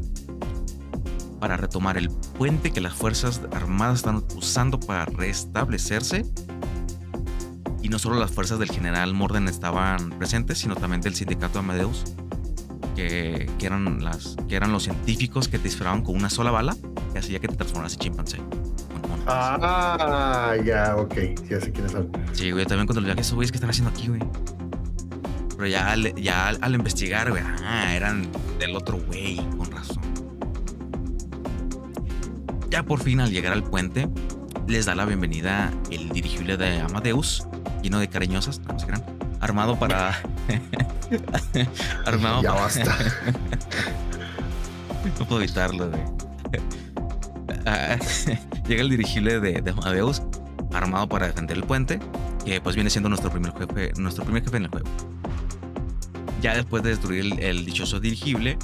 para retomar el puente que las fuerzas armadas están usando para restablecerse. Y no solo las fuerzas del general Morden estaban presentes, sino también del sindicato de Amadeus, que, que eran, las, que eran los científicos que te disparaban con una sola bala que hacía que te transformaras en chimpancé. Monos. Ah, ya, ok. Ya sé quiénes son. Sí, güey, también cuando le dije, esos güeyes que están haciendo aquí, güey. Pero ya, al- ya al, al investigar, güey, ah, eran del otro güey, con razón. Ya por fin, al llegar al puente, les da la bienvenida el dirigible de Amadeus, lleno de cariñosas, no se crean, armado para. armado Ya para. basta. No puedo evitarlo, güey. Ah, Llega el dirigible de, de Amadeus, armado para defender el puente, que pues viene siendo nuestro primer jefe, nuestro primer jefe en el juego. Ya después de destruir el, el dichoso dirigible,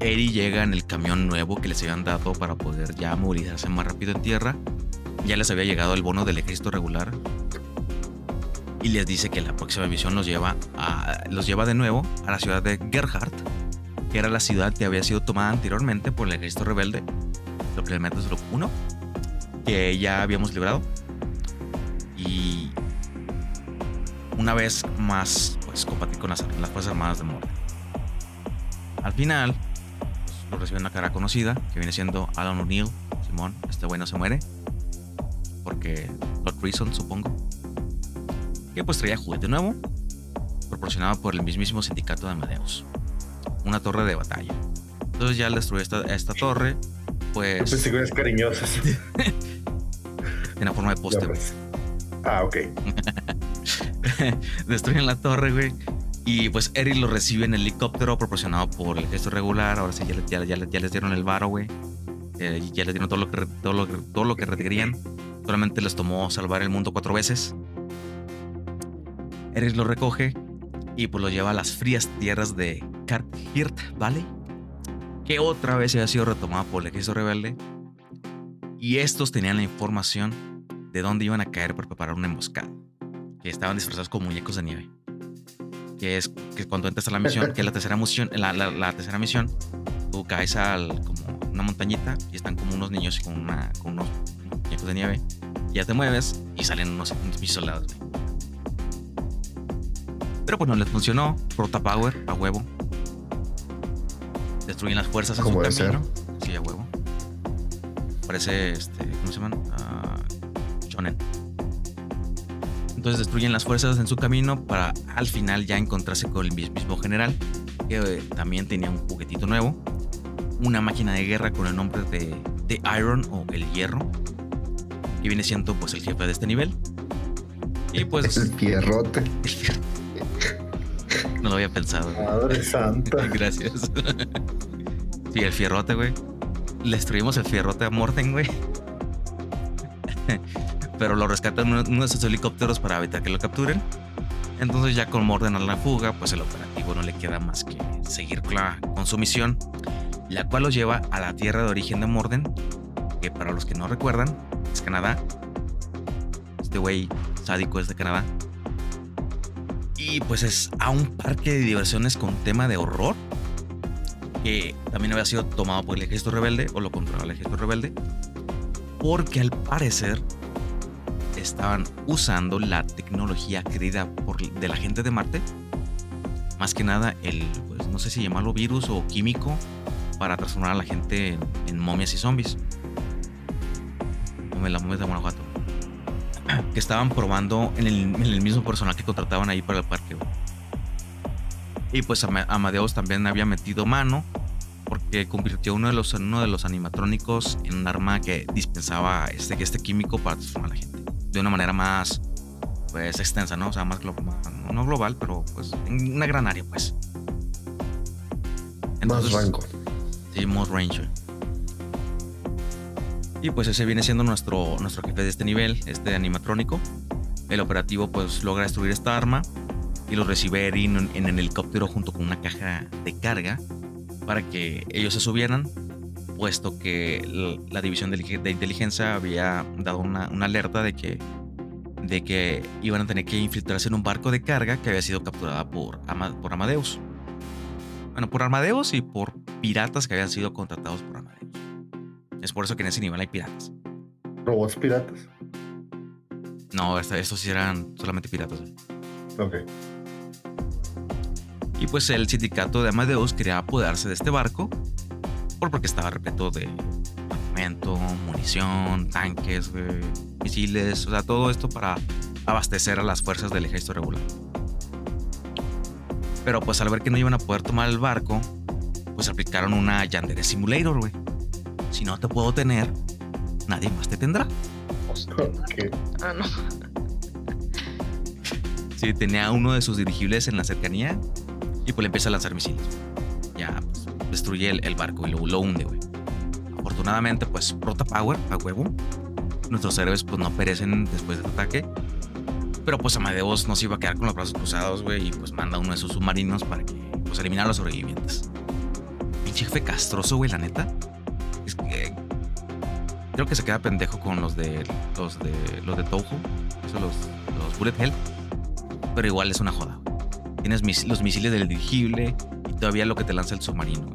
Eri llega en el camión nuevo que les habían dado para poder ya movilizarse más rápido en tierra. Ya les había llegado el bono del ejército regular. Y les dice que la próxima misión los lleva, a, los lleva de nuevo a la ciudad de Gerhardt, que era la ciudad que había sido tomada anteriormente por el ejército rebelde, lo que le metes 1, que ya habíamos librado. Y una vez más, pues combatir con las, Fuerzas Armadas de Mordor. Al final, lo recibe una cara conocida, que viene siendo Alan O'Neill. Simón, este güey no se muere. Porque Lord Reason, supongo. Que pues traía juguete nuevo, proporcionado por el mismísimo sindicato de Amadeus. Una torre de batalla. Entonces ya al destruir esta, esta torre, pues... Pues cariñosas. Tiene forma de güey. Ah, ok. Destruyen la torre, güey. Y pues Eric lo recibe en helicóptero proporcionado por el ejército regular. Ahora sí, ya, ya, ya, les dieron el varo, güey. Eh, ya les dieron todo lo, que, todo, lo, todo lo que requerían. Solamente les tomó salvar el mundo cuatro veces. Eric lo recoge y pues lo lleva a las frías tierras de Karthirt ¿vale? Que otra vez había sido retomada por el ejército rebelde. Y estos tenían la información de dónde iban a caer para preparar una emboscada. Que estaban disfrazados como muñecos de nieve. Que es que cuando entras a la misión, que es la tercera misión, la, la, tercera misión, tú caes al como una montañita y están como unos niños con, una, con unos muñecos de nieve. Ya te mueves y salen unos, unos soldados. Pero pues no les funcionó. Prota Power, a huevo. Destruyen las fuerzas en su camino. Ser? Sí, a huevo. Parece, este, ¿cómo se llaman? Uh, Shonen. Entonces destruyen las fuerzas en su camino para al final ya encontrarse con el mismo general, que eh, también tenía un juguetito nuevo. Una máquina de guerra con el nombre de, de Iron o el Hierro, que viene siendo pues el jefe de este nivel. Y pues... El fierrote. El fierrote. No lo había pensado. Madre santa. Gracias. Sí, el fierrote, güey. Le destruimos el fierrote a Morten, güey. Pero lo rescatan uno de esos helicópteros para evitar que lo capturen. Entonces ya con Morden a la fuga, pues el operativo no le queda más que seguir con, su misión, la cual lo lleva a la tierra de origen de Morden, que para los que no recuerdan, es Canadá. Este güey sádico es de Canadá. Y pues es a un parque de diversiones con tema de horror. Que también había sido tomado por el ejército rebelde, o lo controlaba el ejército rebelde. Porque al parecer estaban usando la tecnología querida por, de la gente de Marte. Más que nada el, pues no sé si llamarlo virus o químico, para transformar a la gente en, momias y zombies. Como la momia de Guanajuato que estaban probando en el, mismo personal que contrataban ahí para el parque. Y pues Amadeus también había metido mano porque convirtió uno de los, uno de los animatrónicos en un arma que dispensaba este, este químico para transformar a la gente. De una manera más pues extensa, ¿no? O sea, más global, no global, pero pues en una gran área, pues. más rango. Sí, más range. Y pues ese viene siendo nuestro, nuestro jefe de este nivel, este animatrónico. El operativo pues logra destruir esta arma y lo recibe Erin en, el helicóptero junto con una caja de carga para que ellos se subieran, puesto que la división de, inteligencia había dado una, alerta de que, de que iban a tener que infiltrarse en un barco de carga que había sido capturada por, por Amadeus. Bueno, por Amadeus y por piratas que habían sido contratados por Amadeus. Es por eso que en ese nivel hay piratas. ¿Robots piratas? No, estos sí eran solamente piratas. Ok. Y pues el sindicato de Amadeus quería apoderarse de este barco porque estaba repleto de armamento, munición, tanques, misiles, o sea, todo esto para abastecer a las fuerzas del ejército regular. Pero pues al ver que no iban a poder tomar el barco, pues aplicaron una Yandere Simulator, güey si no te puedo tener, nadie más te tendrá. Ah, no. Sí, tenía uno de sus dirigibles en la cercanía y pues le empieza a lanzar misiles. Destruye el, barco y lo, lo hunde, güey. Afortunadamente, pues, Prota Power, a huevo. Nuestros héroes, pues, no perecen después del ataque. Pero, pues, Amadeus no se iba a quedar con los brazos cruzados, güey, y pues manda uno de sus submarinos para que, pues, eliminar a los sobrevivientes. Pinche jefe castroso, güey, la neta creo que se queda pendejo con los de los de los de Touhou, los, los Bullet Hell, pero igual es una joda. Tienes los misiles del dirigible todavía lo que te lanza el submarino.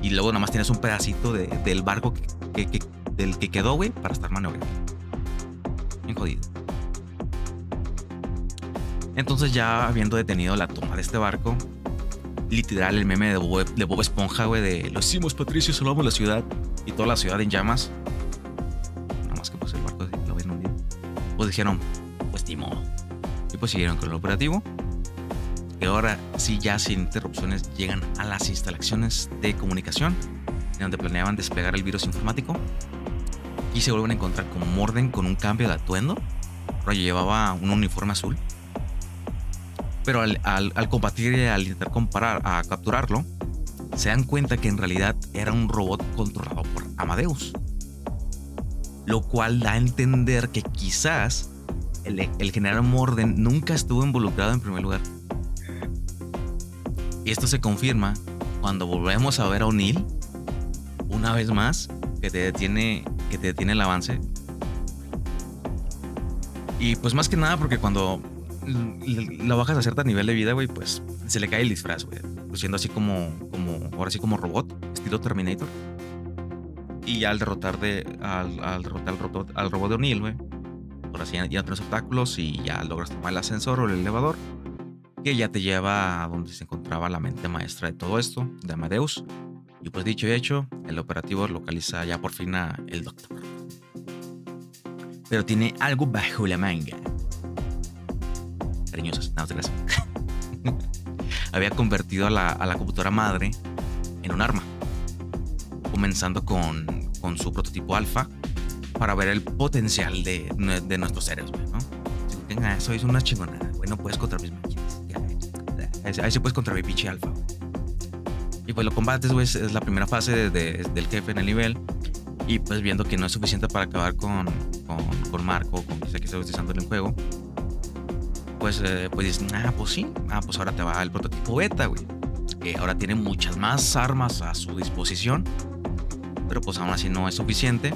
Y luego nada más tienes un pedacito del barco que, del que quedó, güey, para estar maniobrando. Bien jodido. Entonces ya habiendo detenido la toma de este barco, literal el meme de Bob, de Bob Esponja, güey, de lo hicimos Patricio, salvamos la ciudad y toda la ciudad en llamas. Nada más que pues el barco lo ven hundido. Pues dijeron, pues timo. Y pues siguieron con el operativo. Que ahora sí ya sin interrupciones llegan a las instalaciones de comunicación en donde planeaban desplegar el virus informático y se vuelven a encontrar con Morden con un cambio de atuendo. Ahora llevaba un uniforme azul. Pero al, combatir y al intentar comparar, a capturarlo, se dan cuenta que en realidad era un robot controlado por Amadeus. Lo cual da a entender que quizás el general Morden nunca estuvo involucrado en primer lugar. Y esto se confirma cuando volvemos a ver a O'Neill una vez más que te detiene que te detiene el avance. Y pues más que nada porque cuando lo bajas a cierto nivel de vida, güey, pues se le cae el disfraz, güey. Siendo así como, como, ahora sí como robot, estilo Terminator. Y al derrotar de, al, derrotar al robot, al robot de O'Neill, güey, ahora sí ya, ya tienes obstáculos y ya logras tomar el ascensor o el elevador, que ya te lleva a donde se encontraba la mente maestra de todo esto, de Amadeus. Y pues dicho y hecho, el operativo localiza ya por fin a el doctor. Pero tiene algo bajo la manga. Cariñosas, nada más Había convertido a la, a la, computadora madre en un arma. Comenzando con, con su prototipo alfa para ver el potencial de, de nuestros seres, ¿no? Venga, eso es una chingonada, güey. No puedes contra mis máquinas. Ahí sí puedes contra mi pinche alfa, y pues lo combates, güey, es la primera fase del jefe en el nivel. Y pues viendo que no es suficiente para acabar con, con, con Marco, con que que está utilizando en el juego, pues, eh, pues dices, ah, pues sí, ah, pues ahora te va el prototipo beta, güey. Que ahora tiene muchas más armas a su disposición, pero pues aún así no es suficiente.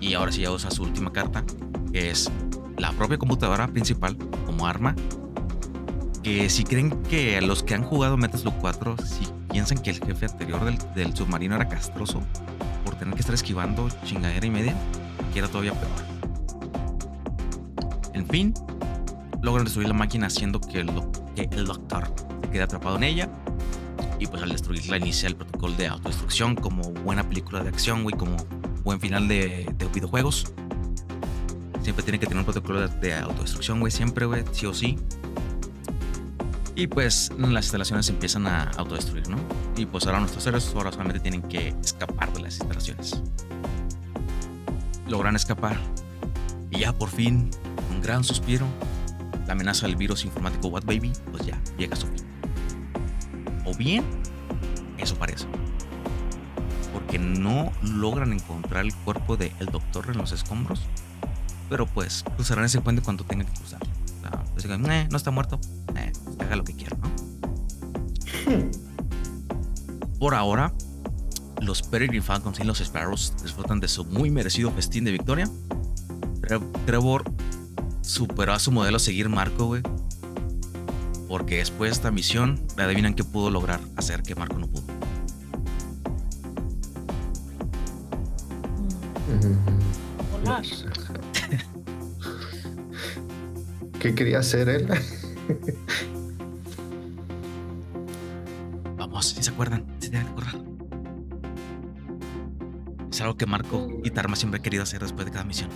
Y ahora sí ya usa su última carta, que es la propia computadora principal como arma. Que si creen que los que han jugado Metal Slug 4, si piensan que el jefe anterior del, submarino era castroso por tener que estar esquivando chingadera y media, que era todavía peor. En fin, logran destruir la máquina haciendo que el, doctor quede atrapado en ella. Y pues al destruirla inicia el protocolo de autodestrucción como buena película de acción, güey, como buen final de, videojuegos. Siempre tiene que tener un protocolo de, de autodestrucción, güey, siempre, güey, sí o sí. Y pues las instalaciones empiezan a autodestruir, ¿no? Y pues ahora nuestros héroes ahora solamente tienen que escapar de las instalaciones. Logran escapar. Y ya por fin, un gran suspiro, la amenaza del virus informático What Baby, pues ya llega a su fin. O bien, eso parece. Porque no logran encontrar el cuerpo del doctor en los escombros. Pero pues cruzarán ese puente cuando tengan que cruzar. pues, eh, no está muerto. Eh, haga lo que quiera, ¿no? Por ahora, los Peregrine Falcons y los Sparrows disfrutan de su muy merecido festín de victoria. Trevor superó a su modelo a seguir Marco, güey. Porque después de esta misión, adivinan qué pudo lograr hacer que Marco no pudo. ¿Qué quería hacer él? que Marco y Tarma siempre han querido hacer después de cada misión.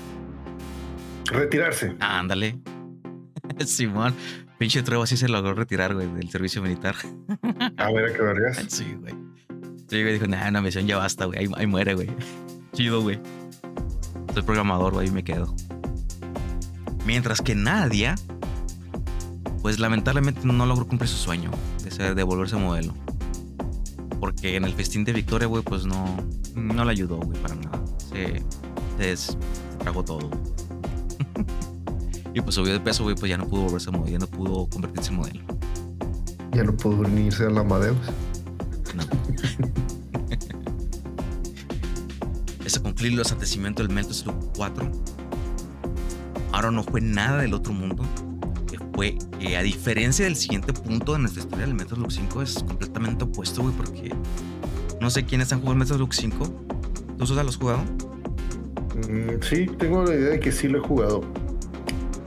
Retirarse. ándale. Simón, pinche Trevo así se logró retirar, güey, del servicio militar. A ver, ¿a qué vergas? Sí, güey. Sí, güey, dijo, nah, una misión ya basta, güey. Ahí, muere, güey. Chido, güey. Soy programador, güey, y me quedo. Mientras que Nadia, pues lamentablemente no logró cumplir su sueño de, ser, de volverse modelo. Porque en el festín de Victoria, güey, pues no, no le ayudó, güey, para nada. Se, se, tragó todo. y pues subió de peso, güey, pues ya no pudo volverse modelo, ya no pudo convertirse en modelo. Ya no pudo unirse a la Amadeus. No. Ese concluir los acontecimientos del Mentos 4. Ahora no fue nada del otro mundo fue que a diferencia del siguiente punto de nuestra historia, el Metal Slug 5 es completamente opuesto, güey, porque no sé quiénes han jugado Metal Slug 5. ¿Tú, Susa, lo has jugado? Mm, sí, tengo la idea de que sí lo he jugado.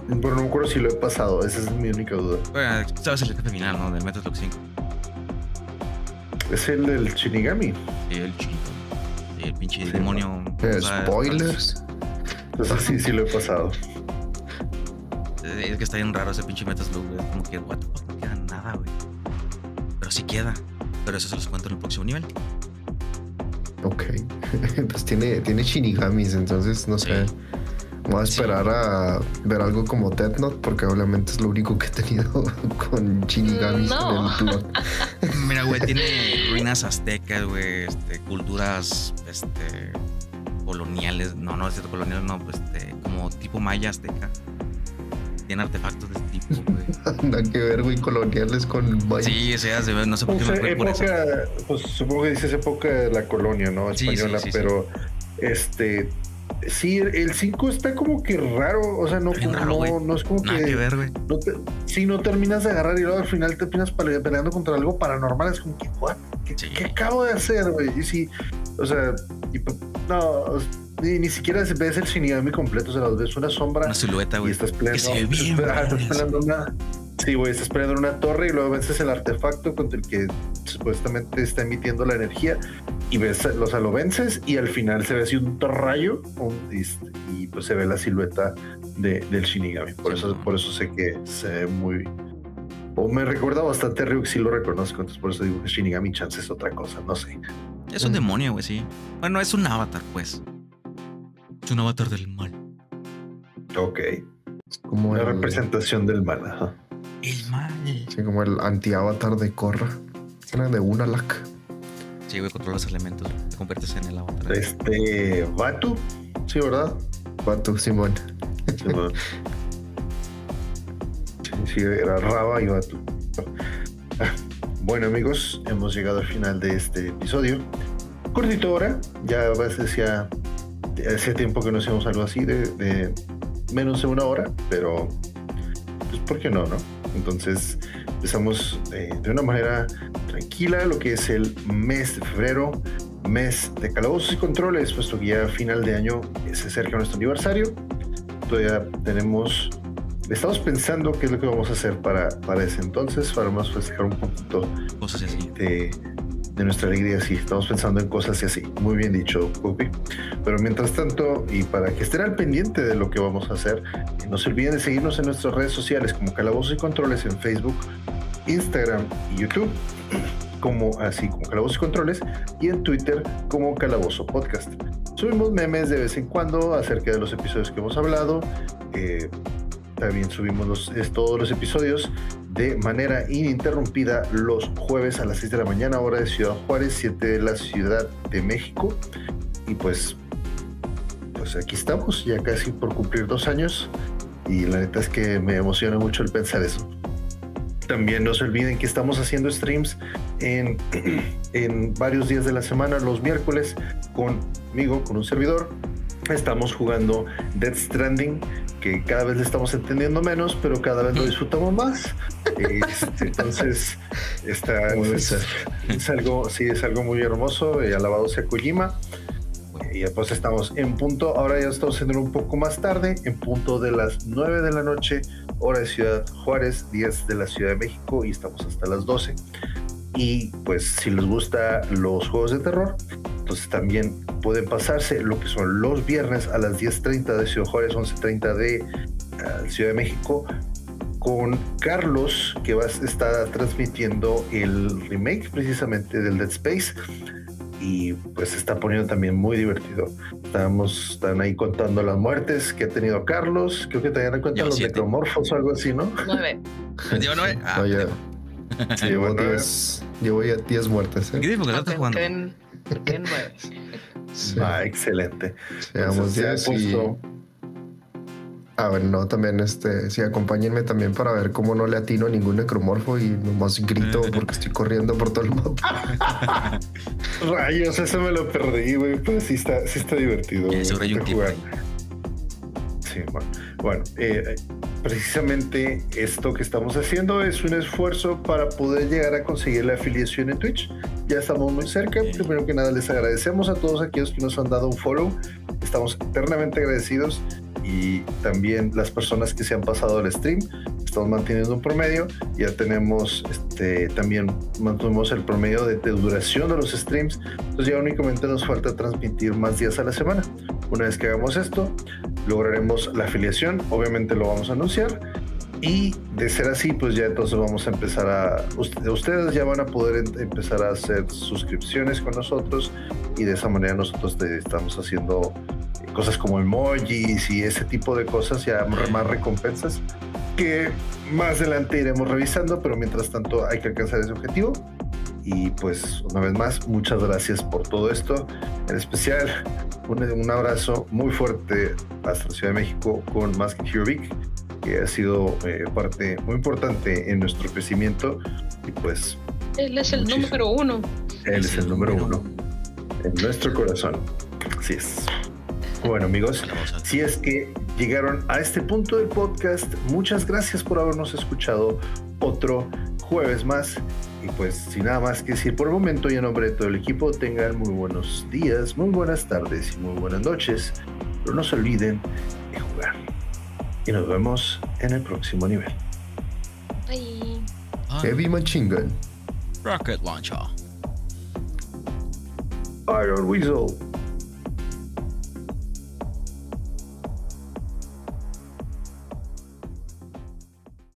Pero no me acuerdo si lo he pasado, esa es mi única duda. Bueno, sabes el jefe final, ¿no? Del Metal Slug 5. Es el del Shinigami. Sí, el Shinigami. Sí, el pinche demonio. spoilers. Entonces sí, sí lo he pasado es que está bien raro ese pinche Metal Slug, Como que, what no queda nada, güey. Pero sí queda. Pero eso se los cuento en el próximo nivel. Ok. pues tiene, tiene shinigamis, entonces no sé. Sí. Voy a esperar a ver algo como Death Note, porque obviamente es lo único que he tenido con shinigamis No. en el plot. Mira, güey, tiene ruinas aztecas, güey, este, culturas, este, coloniales, no, no es cierto, coloniales, no, pues, este, como tipo maya azteca. Tiene artefactos de este tipo, güey. Nada que ver, güey, coloniales con. Sí, o sea, se ve- no sé por qué Pues, me fue por eso. pues supongo que dices época de la colonia, ¿no? Sí, Española, sí, sí. pero este. Sí, el 5 está como que raro, o sea, no, Bien raro, no, no es como Nada que. que ver, no te, si no terminas de agarrar y luego al final te terminas pele- peleando contra algo paranormal, es como que, what? ¿Qué, Sí. qué acabo de hacer, güey? Y sí, o sea, y no, ni, ni siquiera ves el Shinigami completo, o sea, ves una sombra Una silueta, y güey. estás Que peleando. se ve bien, estás peleando una. Sí, güey, estás peleando en una torre y luego vences el artefacto contra el que supuestamente está emitiendo la energía y ves, o sea, lo vences y al final se ve así un rayo un- y, y, pues se ve la silueta de, del Shinigami. Por Sí, eso, por eso sé que se ve muy. O me recuerda bastante a Ryuk, sí lo reconozco, entonces por eso digo que Shinigami Chance es otra cosa, no sé. Es un demonio, güey, sí. Bueno, es un avatar, pues. Es un avatar del mal. Ok. Es como Una el, representación del mal, ajá. El mal. sí, como el anti-avatar de Korra. Era de Unalak. Sí, güey, controlas elementos. Te conviertes en el avatar. Este. Batu, sí, ¿verdad? Pato, Simón. Simón. Sí, era Raba y Batu. Bueno amigos, hemos llegado al final de este episodio. Cortito ahora, ya a veces ya hace tiempo que no hacemos algo así de, de menos de una hora, pero ¿por qué no, no? Entonces empezamos eh, de una manera tranquila lo que es el mes de febrero, mes de calabozos y controles, puesto que ya final de año se acerca nuestro aniversario. Todavía tenemos, estamos pensando qué es lo que vamos a hacer para, para ese entonces, para más festejar un poquito Cosas así. de, de nuestra alegría, sí, estamos pensando en cosas así. Muy bien dicho, Pupi. Pero mientras tanto, y para que estén al pendiente de lo que vamos a hacer, eh, no se olviden de seguirnos en nuestras redes sociales como Calabozos y Controles en Facebook, Instagram y YouTube, como así como Calabozos y Controles, y en Twitter como Calabozo Podcast. Subimos memes de vez en cuando acerca de los episodios que hemos hablado. eh, también subimos los- es- todos los episodios de manera ininterrumpida los jueves a las 6 de la mañana, hora de Ciudad Juárez, 7 de la Ciudad de México. Y pues, pues aquí estamos, ya casi por cumplir dos años. Y la neta es que me emociona mucho el pensar eso. También no se olviden que estamos haciendo streams en, en varios días de la semana, los miércoles, conmigo, con un servidor. Estamos jugando Dead Stranding, que cada vez le estamos entendiendo menos, pero cada vez lo disfrutamos más. Este, entonces, está, es, es algo, sí, es algo muy hermoso. eh, alabado sea Kojima. Y pues estamos en punto, ahora ya estamos haciendo un poco más tarde, en punto de las 9 de la noche, hora de Ciudad Juárez, 10 de la Ciudad de México y estamos hasta las 12. Y pues si les gusta los juegos de terror, entonces también pueden pasarse lo que son los viernes a las 10.30 de Ciudad Juárez, 11.30 de ah, Ciudad de México, con Carlos, que va a estar transmitiendo el remake precisamente del Dead Space. Y pues se está poniendo también muy divertido. Estamos, están ahí contando las muertes que ha tenido Carlos. Creo que también cuentan Llevo los siete. necromorfos o algo así, ¿no? Nueve. Lleva nueve. Ah, No, ya- Sí, llevo bueno, 10 llevo ya 10 muertes. ¿Qué ¿eh? tipo que estás Aunque jugando? queden- Sí. Ah, excelente. Llevamos Entonces, se ha 10 y... puesto- A ver, no, también, este, sí, acompáñenme también para ver cómo no le atino a ningún necromorfo y nomás grito porque estoy corriendo por todo el mapa. Rayos, eso me lo perdí, güey. Pero sí está, sí está divertido. Ya, este jugar. Sí, bueno, bueno eh, precisamente esto que estamos haciendo es un esfuerzo para poder llegar a conseguir la afiliación en Twitch. Ya estamos muy cerca. Bien. Primero que nada, les agradecemos a todos aquellos que nos han dado un follow. Estamos eternamente agradecidos y también las personas que se han pasado al stream. Estamos manteniendo un promedio. Ya tenemos este, también mantuvimos el promedio de, de duración de los streams. Entonces ya únicamente nos falta transmitir más días a la semana. Una vez que hagamos esto, lograremos la afiliación. Obviamente lo vamos a anunciar. Y de ser así, pues ya entonces vamos a empezar a... Ustedes ya van a poder empezar a hacer suscripciones con nosotros y de esa manera nosotros estamos haciendo cosas como emojis y ese tipo de cosas, ya más recompensas que más adelante iremos revisando, pero mientras tanto hay que alcanzar ese objetivo. Y pues una vez más, muchas gracias por todo esto. En especial, un, abrazo muy fuerte hasta la Ciudad de México con Más que que ha sido eh, parte muy importante en nuestro crecimiento. Y pues. Él es el número uno. Él es el número uno. En nuestro corazón. Así es. Bueno, amigos, si es que llegaron a este punto del podcast, muchas gracias por habernos escuchado otro jueves más. Y pues sin nada más que decir por el momento y en nombre de todo el equipo, tengan muy buenos días, muy buenas tardes y muy buenas noches. Pero no se olviden de jugar. Y nos vemos en el próximo nivel. Bye. Heavy Machine Gun. Rocket Launcher. Iron Weasel.